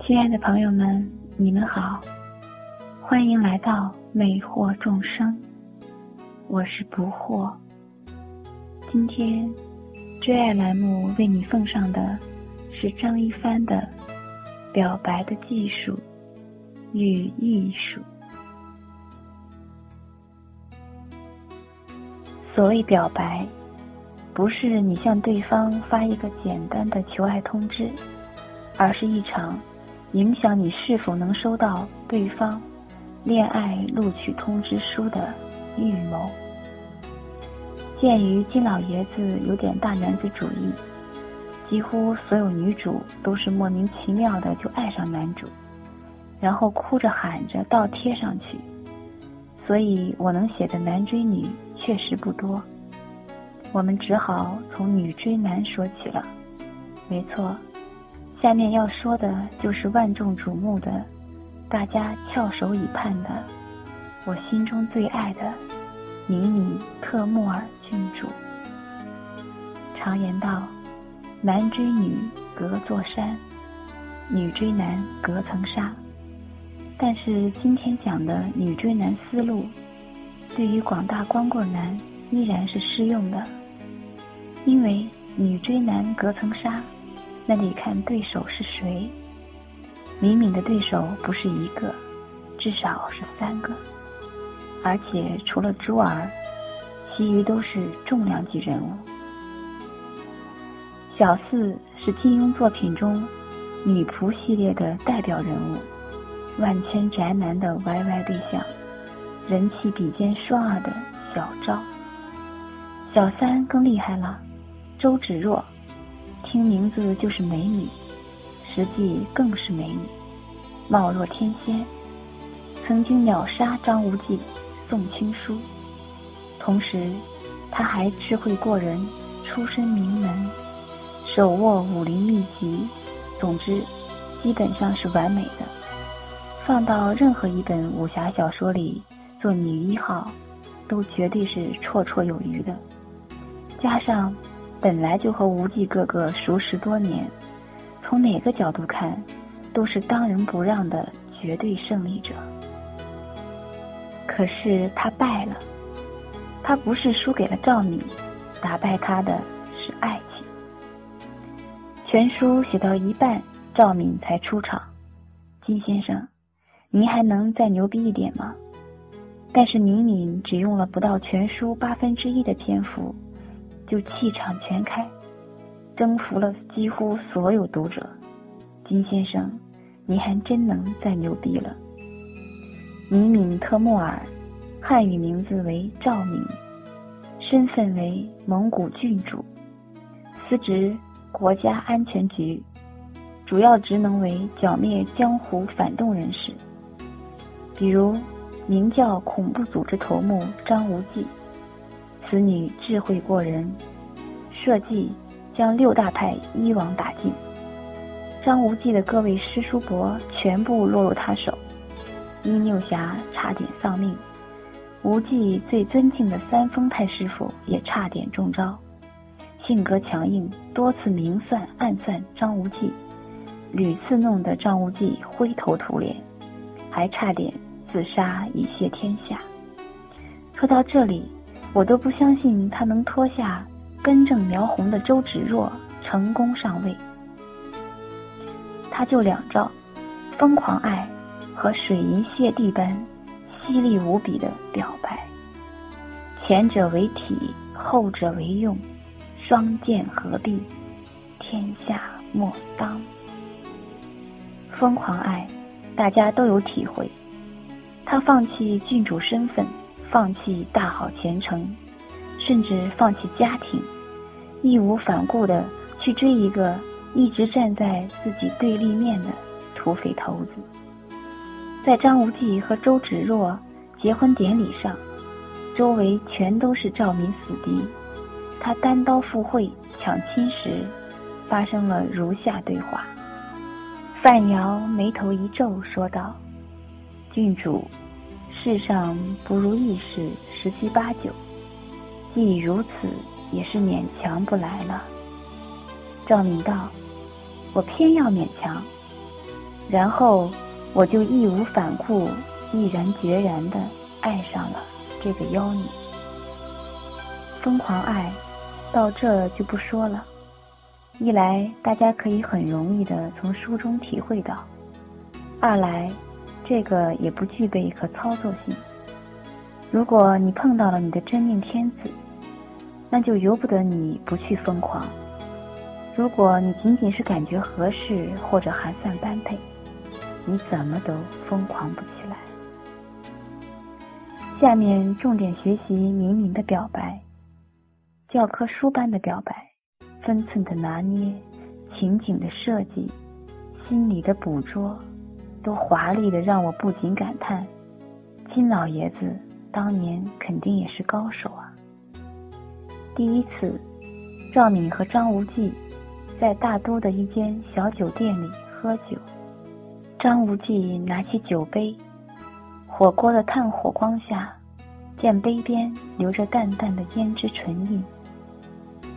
亲爱的朋友们，你们好，欢迎来到魅惑众生，我是不惑。今天追爱栏目为你奉上的是张一帆的《表白的技术与艺术》。所谓表白，不是你向对方发一个简单的求爱通知，而是一场影响你是否能收到对方恋爱录取通知书的预谋。鉴于金老爷子有点大男子主义，几乎所有女主都是莫名其妙的就爱上男主，然后哭着喊着倒贴上去。所以我能写的男追女确实不多，我们只好从女追男说起了。没错，下面要说的就是万众瞩目的、大家翘首以盼的、我心中最爱的迷你特穆尔郡主。常言道，男追女隔座山，女追男隔层纱。但是今天讲的女追男思路，对于广大光棍男依然是适用的。因为女追男隔层纱，那得看对手是谁。敏敏的对手不是一个，至少是三个，而且除了珠儿，其余都是重量级人物。小四是金庸作品中女仆系列的代表人物。万千宅男的 YY 对象，人气比肩双儿的小昭。小三更厉害了，周芷若，听名字就是美女，实际更是美女，貌若天仙，曾经秒杀张无忌、宋青书。同时，她还智慧过人，出身名门，手握武林秘籍，总之，基本上是完美的。放到任何一本武侠小说里做女一号，都绝对是绰绰有余的。加上本来就和无忌哥哥熟识多年，从哪个角度看，都是当仁不让的绝对胜利者。可是他败了，他不是输给了赵敏，打败他的是爱情。全书写到一半，赵敏才出场，金先生。您还能再牛逼一点吗？但是敏敏只用了不到全书八分之一的篇幅，就气场全开，征服了几乎所有读者。金先生，你还真能再牛逼了。尼敏特穆尔，汉语名字为赵敏，身份为蒙古郡主，司职国家安全局，主要职能为剿灭江湖反动人士。比如，名叫恐怖组织头目张无忌，此女智慧过人，设计将六大派一网打尽。张无忌的各位师叔伯全部落入他手，殷六侠差点丧命，无忌最尊敬的三丰太师傅也差点中招。性格强硬，多次明算暗算张无忌，屡次弄得张无忌灰头土脸，还差点。自杀以谢天下。说到这里，我都不相信他能脱下根正苗红的周芷若成功上位。他就两招：疯狂爱和水银泻地般犀利无比的表白。前者为体，后者为用，双剑合璧，天下莫当。疯狂爱，大家都有体会。他放弃郡主身份，放弃大好前程，甚至放弃家庭，义无反顾地去追一个一直站在自己对立面的土匪头子。在张无忌和周芷若结婚典礼上，周围全都是赵敏死敌，他单刀赴会抢亲时，发生了如下对话：范瑶眉头一皱，说道。郡主，世上不如意事十七八九，既如此，也是勉强不来了。赵敏道：“我偏要勉强。”然后我就义无反顾、毅然决然地爱上了这个妖女。疯狂爱，到这就不说了。一来，大家可以很容易地从书中体会到；二来，这个也不具备可操作性。如果你碰到了你的真命天子，那就由不得你不去疯狂。如果你仅仅是感觉合适或者还算般配，你怎么都疯狂不起来。下面重点学习明明的表白，教科书般的表白，分寸的拿捏，情景的设计，心理的捕捉，都华丽的让我不禁感叹：金老爷子当年肯定也是高手啊。第一次，赵敏和张无忌在大都的一间小酒店里喝酒。张无忌拿起酒杯，火锅的炭火光下，见杯边留着淡淡的胭脂唇印，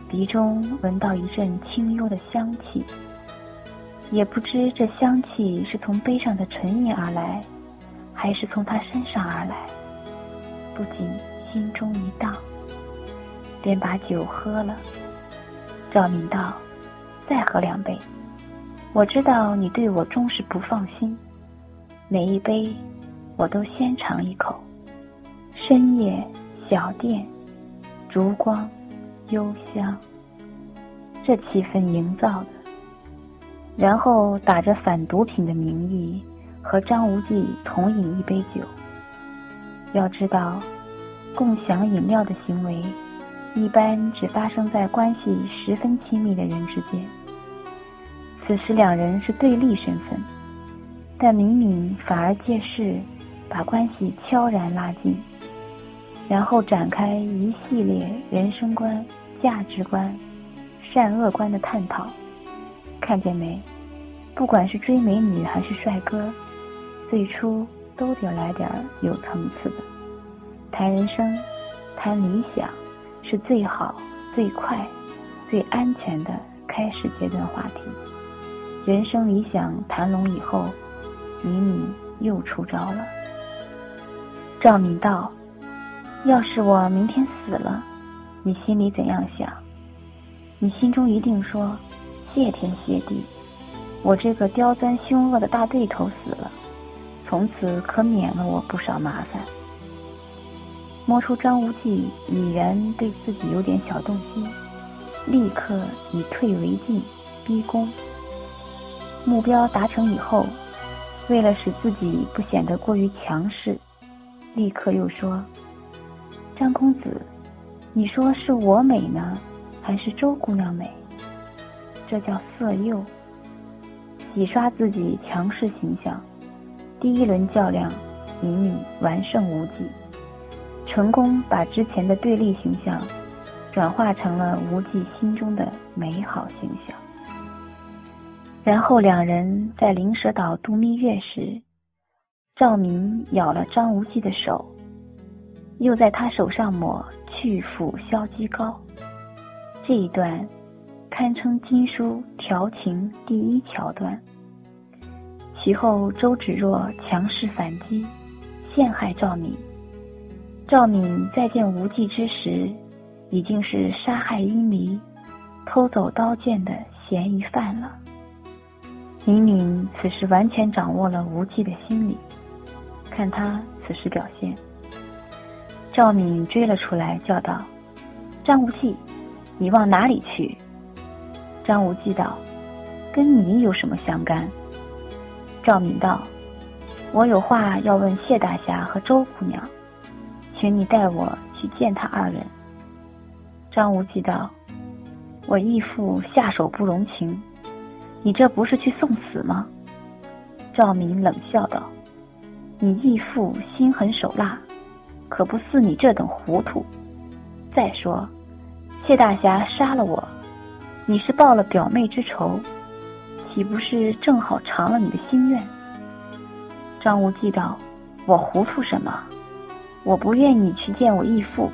鼻中闻到一阵清幽的香气。也不知这香气是从杯上的唇印而来，还是从他身上而来，不禁心中一荡。便把酒喝了。赵敏道：“再喝两杯。我知道你对我终是不放心，每一杯我都先尝一口。深夜小店，烛光幽香，这气氛营造的。然后打着反毒品的名义，和张无忌同饮一杯酒。要知道，共享饮料的行为。”一般只发生在关系十分亲密的人之间。此时两人是对立身份，但明明反而借势把关系悄然拉近，然后展开一系列人生观、价值观、善恶观的探讨。看见没？不管是追美女还是帅哥，最初都得来点有层次的，谈人生，谈理想。是最好、最快、最安全的开始阶段话题。人生理想谈拢以后，敏敏又出招了。赵敏道：“要是我明天死了，你心里怎样想？你心中一定说：谢天谢地，我这个刁钻凶恶的大对头死了，从此可免了我不少麻烦。”摸出张无忌已然对自己有点小动心，立刻以退为进，逼宫。目标达成以后，为了使自己不显得过于强势，立刻又说：“张公子，你说是我美呢，还是周姑娘美？这叫色诱，洗刷自己强势形象。第一轮较量，隐隐完胜无忌。”成功把之前的对立形象转化成了无忌心中的美好形象。然后两人在灵蛇岛度蜜月时，赵明咬了张无忌的手，又在他手上抹去腐消积膏。这一段堪称金书调情第一桥段。其后周芷若强势反击，陷害赵敏。赵敏再见无忌之时，已经是杀害殷离、偷走刀剑的嫌疑犯了。敏敏此时完全掌握了无忌的心理，看他此时表现。赵敏追了出来，叫道：“张无忌，你往哪里去？”张无忌道：“跟你有什么相干？”赵敏道：“我有话要问谢大侠和周姑娘。”请你带我去见他二人。张无忌道：“我义父下手不容情，你这不是去送死吗？”赵敏冷笑道：“你义父心狠手辣，可不似你这等糊涂。再说，谢大侠杀了我，你是报了表妹之仇，岂不是正好偿了你的心愿？”张无忌道：“我糊涂什么？”我不愿你去见我义父。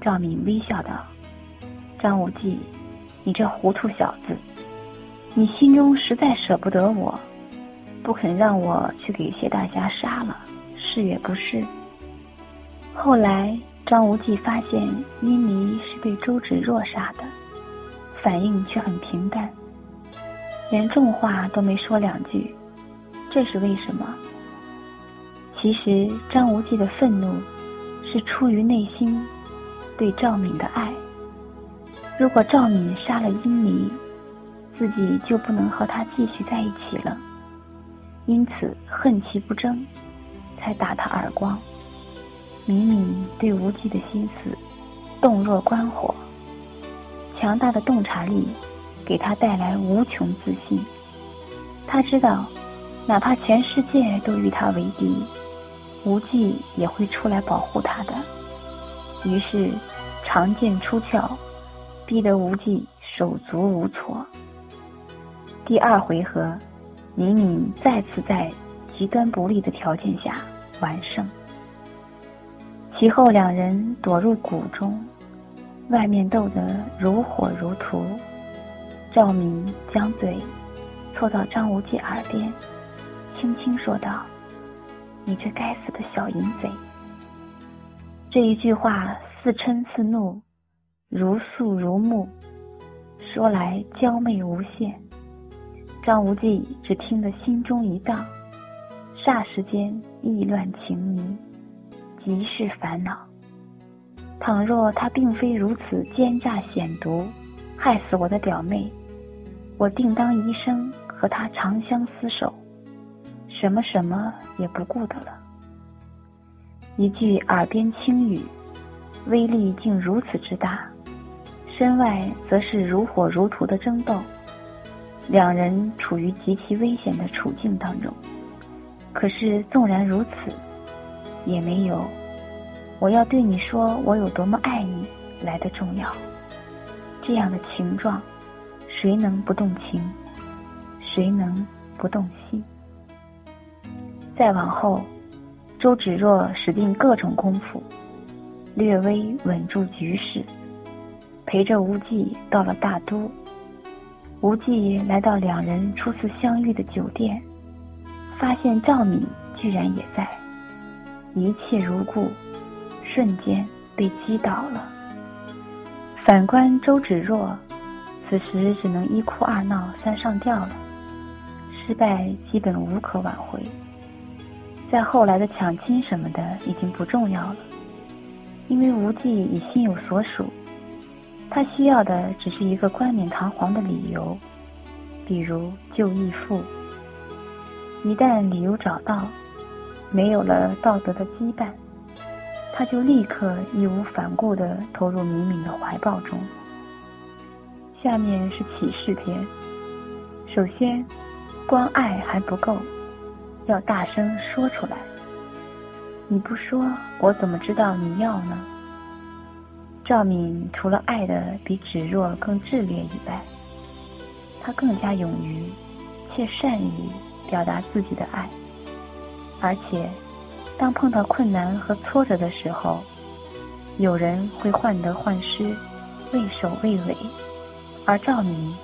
赵敏微笑道：“张无忌，你这糊涂小子，你心中实在舍不得我，不肯让我去给谢大侠杀了，是也不是。后来张无忌发现殷离是被周芷若杀的，反应却很平淡，连重话都没说两句。这是为什么？其实张无忌的愤怒是出于内心对赵敏的爱。如果赵敏杀了殷离，自己就不能和他继续在一起了，因此恨其不争，才打他耳光。敏敏对无忌的心思洞若观火，强大的洞察力给他带来无穷自信。他知道，哪怕全世界都与他为敌，无忌也会出来保护他的。于是，长剑出鞘，逼得无忌手足无措。第二回合，敏敏再次在极端不利的条件下完胜。其后两人躲入谷中，外面斗得如火如荼。赵敏将嘴凑到张无忌耳边，轻轻说道：“你这该死的小淫贼！”这一句话似嗔似怒，如诉如慕，说来娇媚无限。张无忌只听得心中一荡，霎时间意乱情迷，极是烦恼。倘若他并非如此奸诈险毒，害死我的表妹，我定当一生和他长相厮守，什么什么也不顾的了。一句耳边轻语，威力竟如此之大，身外则是如火如荼的争斗。两人处于极其危险的处境当中，可是纵然如此，也没有我要对你说我有多么爱你来的重要。这样的情状，谁能不动情？谁能不动心？再往后，周芷若使尽各种功夫，略微稳住局势，陪着无忌到了大都。无忌来到两人初次相遇的酒店，发现赵敏居然也在，一切如故，瞬间被击倒了。反观周芷若，此时只能一哭二闹三上吊了，失败基本无可挽回。在后来的抢亲什么的已经不重要了，因为无忌已心有所属。他需要的只是一个冠冕堂皇的理由，比如救义父。一旦理由找到，没有了道德的羁绊，他就立刻义无反顾地投入敏敏的怀抱中。下面是启示篇。首先，光爱还不够，要大声说出来。你不说，我怎么知道你要呢？赵敏除了爱的比芷若更炽烈以外，她更加勇于，且善于表达自己的爱。而且，当碰到困难和挫折的时候，有人会患得患失，畏首畏尾，而赵敏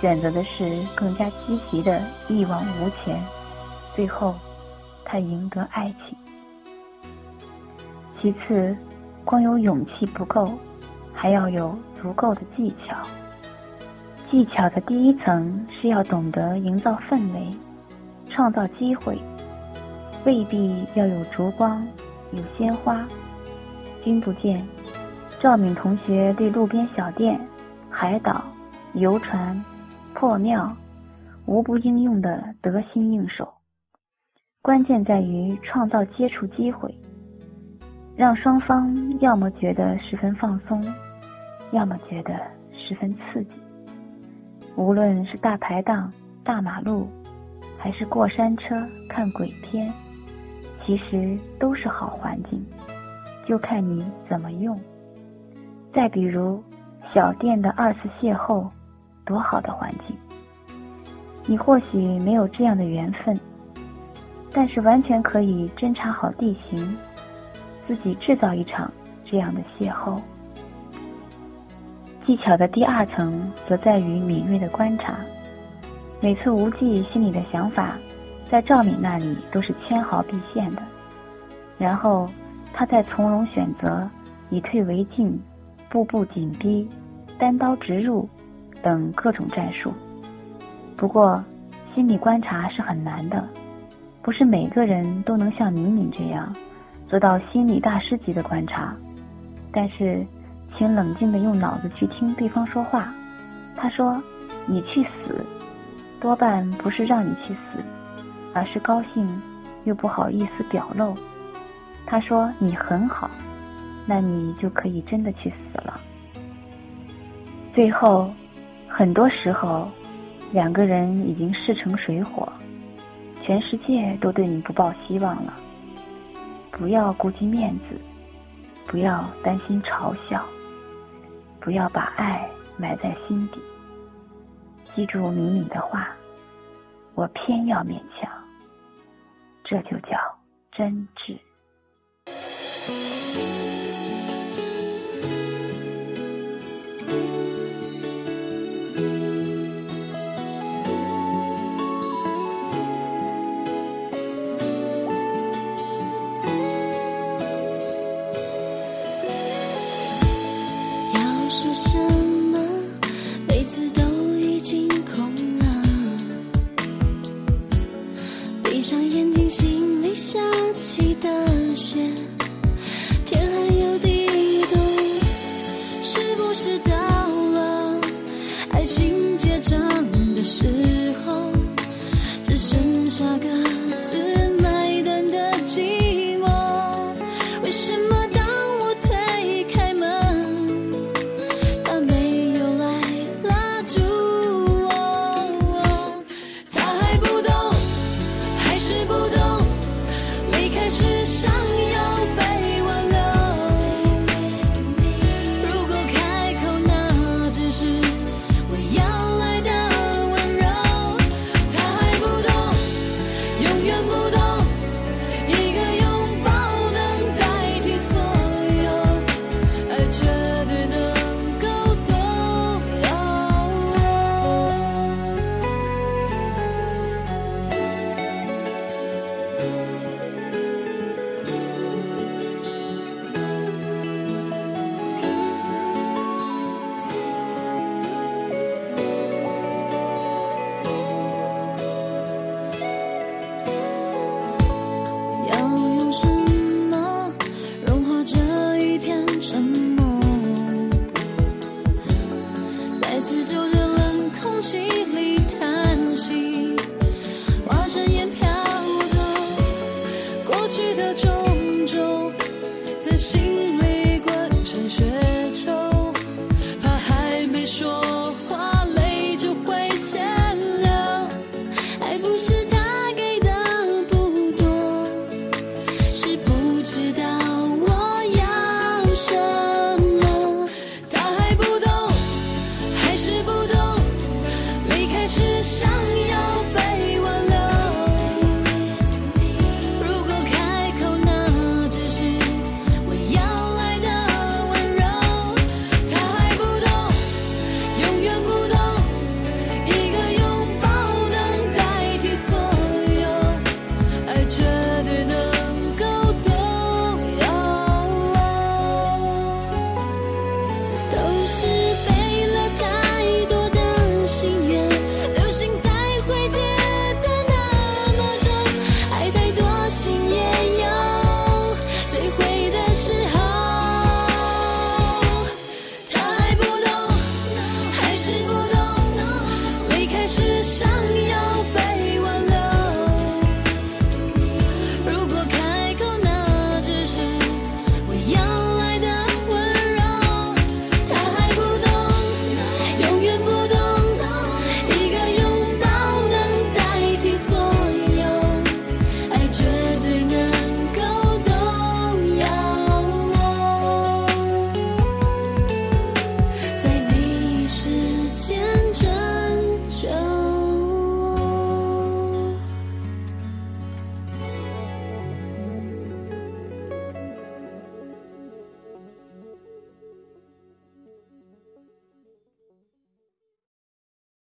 选择的是更加积极的一往无前。最后，她赢得爱情。其次。光有勇气不够，还要有足够的技巧。技巧的第一层是要懂得营造氛围，创造机会，未必要有烛光、有鲜花。君不见，赵敏同学对路边小店、海岛、游船、破庙，无不应用的得心应手。关键在于创造接触机会。让双方要么觉得十分放松，要么觉得十分刺激。无论是大排档、大马路，还是过山车、看鬼片，其实都是好环境，就看你怎么用。再比如小店的二次邂逅，多好的环境！你或许没有这样的缘分，但是完全可以侦查好地形。自己制造一场这样的邂逅。技巧的第二层则在于敏锐的观察。每次无忌心里的想法在赵敏那里都是纤毫毕现的。然后，他再从容选择以退为进、步步紧逼、单刀直入等各种战术。不过，心理观察是很难的，不是每个人都能像敏敏这样做到心理大师级的观察。但是，请冷静地用脑子去听对方说话。他说：“你去死。”多半不是让你去死，而是高兴又不好意思表露。他说你很好，那你就可以真的去死了。最后，很多时候，两个人已经势成水火，全世界都对你不抱希望了。不要顾及面子，不要担心嘲笑，不要把爱埋在心底。记住敏敏的话，我偏要勉强，这就叫真挚。心